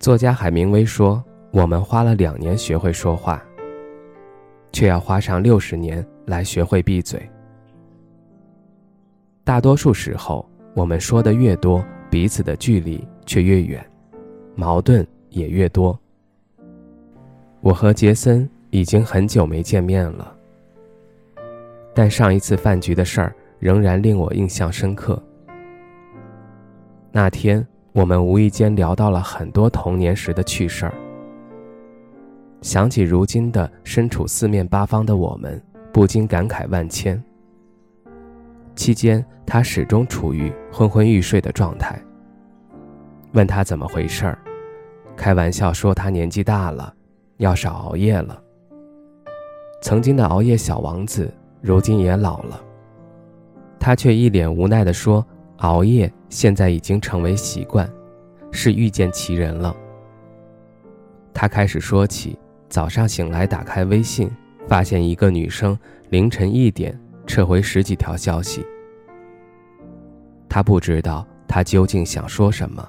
作家海明威说：“我们花了两年学会说话，却要花上六十年来学会闭嘴。大多数时候，我们说的越多，彼此的距离却越远，矛盾也越多。我和杰森已经很久没见面了，但上一次饭局的事儿仍然令我印象深刻。那天。”我们无意间聊到了很多童年时的趣事儿，想起如今的身处四面八方的我们，不禁感慨万千。期间，他始终处于昏昏欲睡的状态。问他怎么回事儿，开玩笑说他年纪大了，要少熬夜了。曾经的熬夜小王子，如今也老了。他却一脸无奈地说。熬夜现在已经成为习惯，是遇见奇人了。他开始说起早上醒来打开微信，发现一个女生凌晨一点撤回十几条消息。他不知道他究竟想说什么，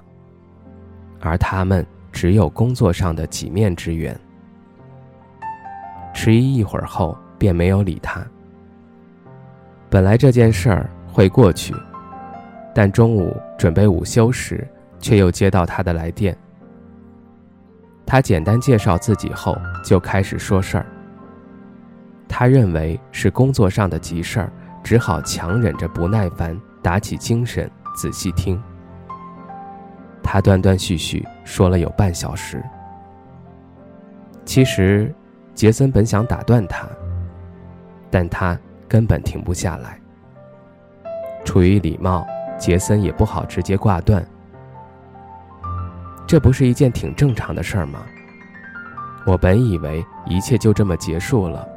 而他们只有工作上的几面之缘。迟疑一会儿后，便没有理他。本来这件事儿会过去。但中午准备午休时，却又接到他的来电。他简单介绍自己后，就开始说事儿。他认为是工作上的急事儿，只好强忍着不耐烦，打起精神仔细听。他断断续续说了有半小时。其实，杰森本想打断他，但他根本停不下来。出于礼貌。杰森也不好直接挂断，这不是一件挺正常的事儿吗？我本以为一切就这么结束了，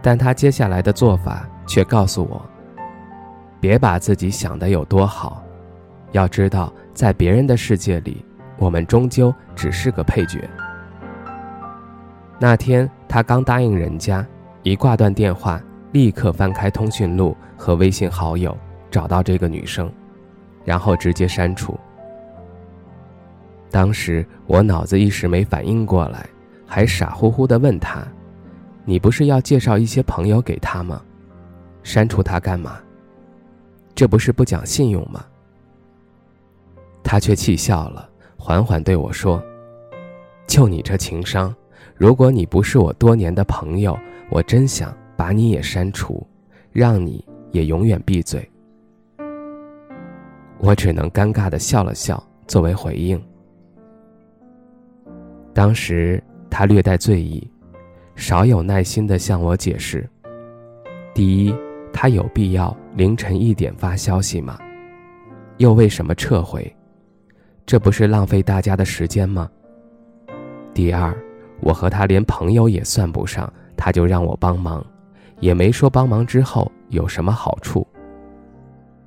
但他接下来的做法却告诉我：别把自己想的有多好，要知道在别人的世界里，我们终究只是个配角。那天他刚答应人家，一挂断电话，立刻翻开通讯录和微信好友。找到这个女生，然后直接删除。当时我脑子一时没反应过来，还傻乎乎的问他：“你不是要介绍一些朋友给他吗？删除他干嘛？这不是不讲信用吗？”他却气笑了，缓缓对我说：“就你这情商，如果你不是我多年的朋友，我真想把你也删除，让你也永远闭嘴。”我只能尴尬的笑了笑，作为回应。当时他略带醉意，少有耐心的向我解释：第一，他有必要凌晨一点发消息吗？又为什么撤回？这不是浪费大家的时间吗？第二，我和他连朋友也算不上，他就让我帮忙，也没说帮忙之后有什么好处。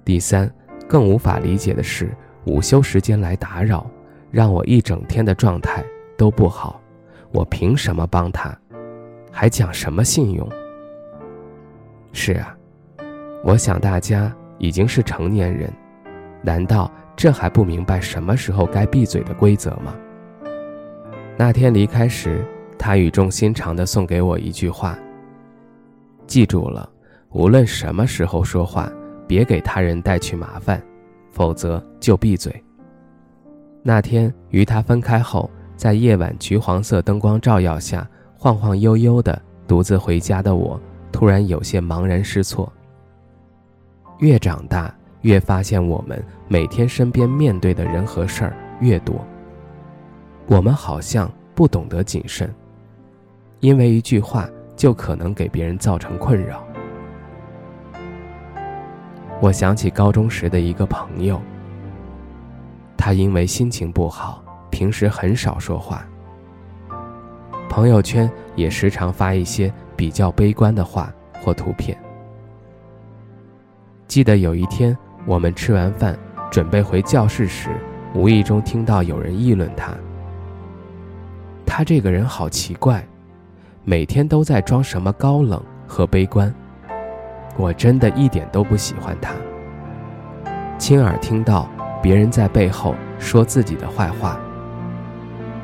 第三。更无法理解的是，午休时间来打扰，让我一整天的状态都不好。我凭什么帮他？还讲什么信用？是啊，我想大家已经是成年人，难道这还不明白什么时候该闭嘴的规则吗？那天离开时，他语重心长地送给我一句话：“记住了，无论什么时候说话。”别给他人带去麻烦，否则就闭嘴。那天与他分开后，在夜晚橘黄色灯光照耀下，晃晃悠悠的独自回家的我，突然有些茫然失措。越长大，越发现我们每天身边面对的人和事儿越多，我们好像不懂得谨慎，因为一句话就可能给别人造成困扰。我想起高中时的一个朋友，他因为心情不好，平时很少说话。朋友圈也时常发一些比较悲观的话或图片。记得有一天，我们吃完饭准备回教室时，无意中听到有人议论他。他这个人好奇怪，每天都在装什么高冷和悲观。我真的一点都不喜欢他。亲耳听到别人在背后说自己的坏话，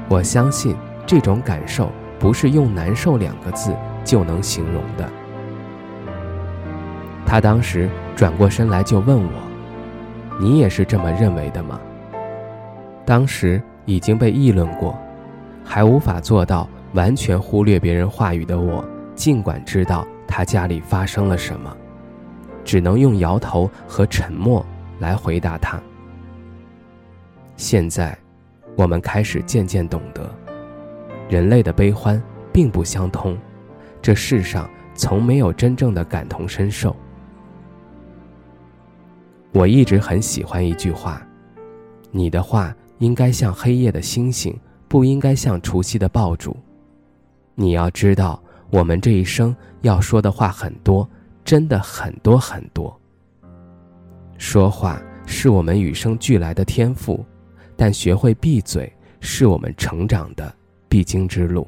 我相信这种感受不是用“难受”两个字就能形容的。他当时转过身来就问我：“你也是这么认为的吗？”当时已经被议论过。还无法做到完全忽略别人话语的我，尽管知道他家里发生了什么，只能用摇头和沉默来回答他。现在，我们开始渐渐懂得，人类的悲欢并不相通，这世上从没有真正的感同身受。我一直很喜欢一句话：“你的话应该像黑夜的星星。”不应该像除夕的爆竹。你要知道，我们这一生要说的话很多，真的很多很多。说话是我们与生俱来的天赋，但学会闭嘴是我们成长的必经之路。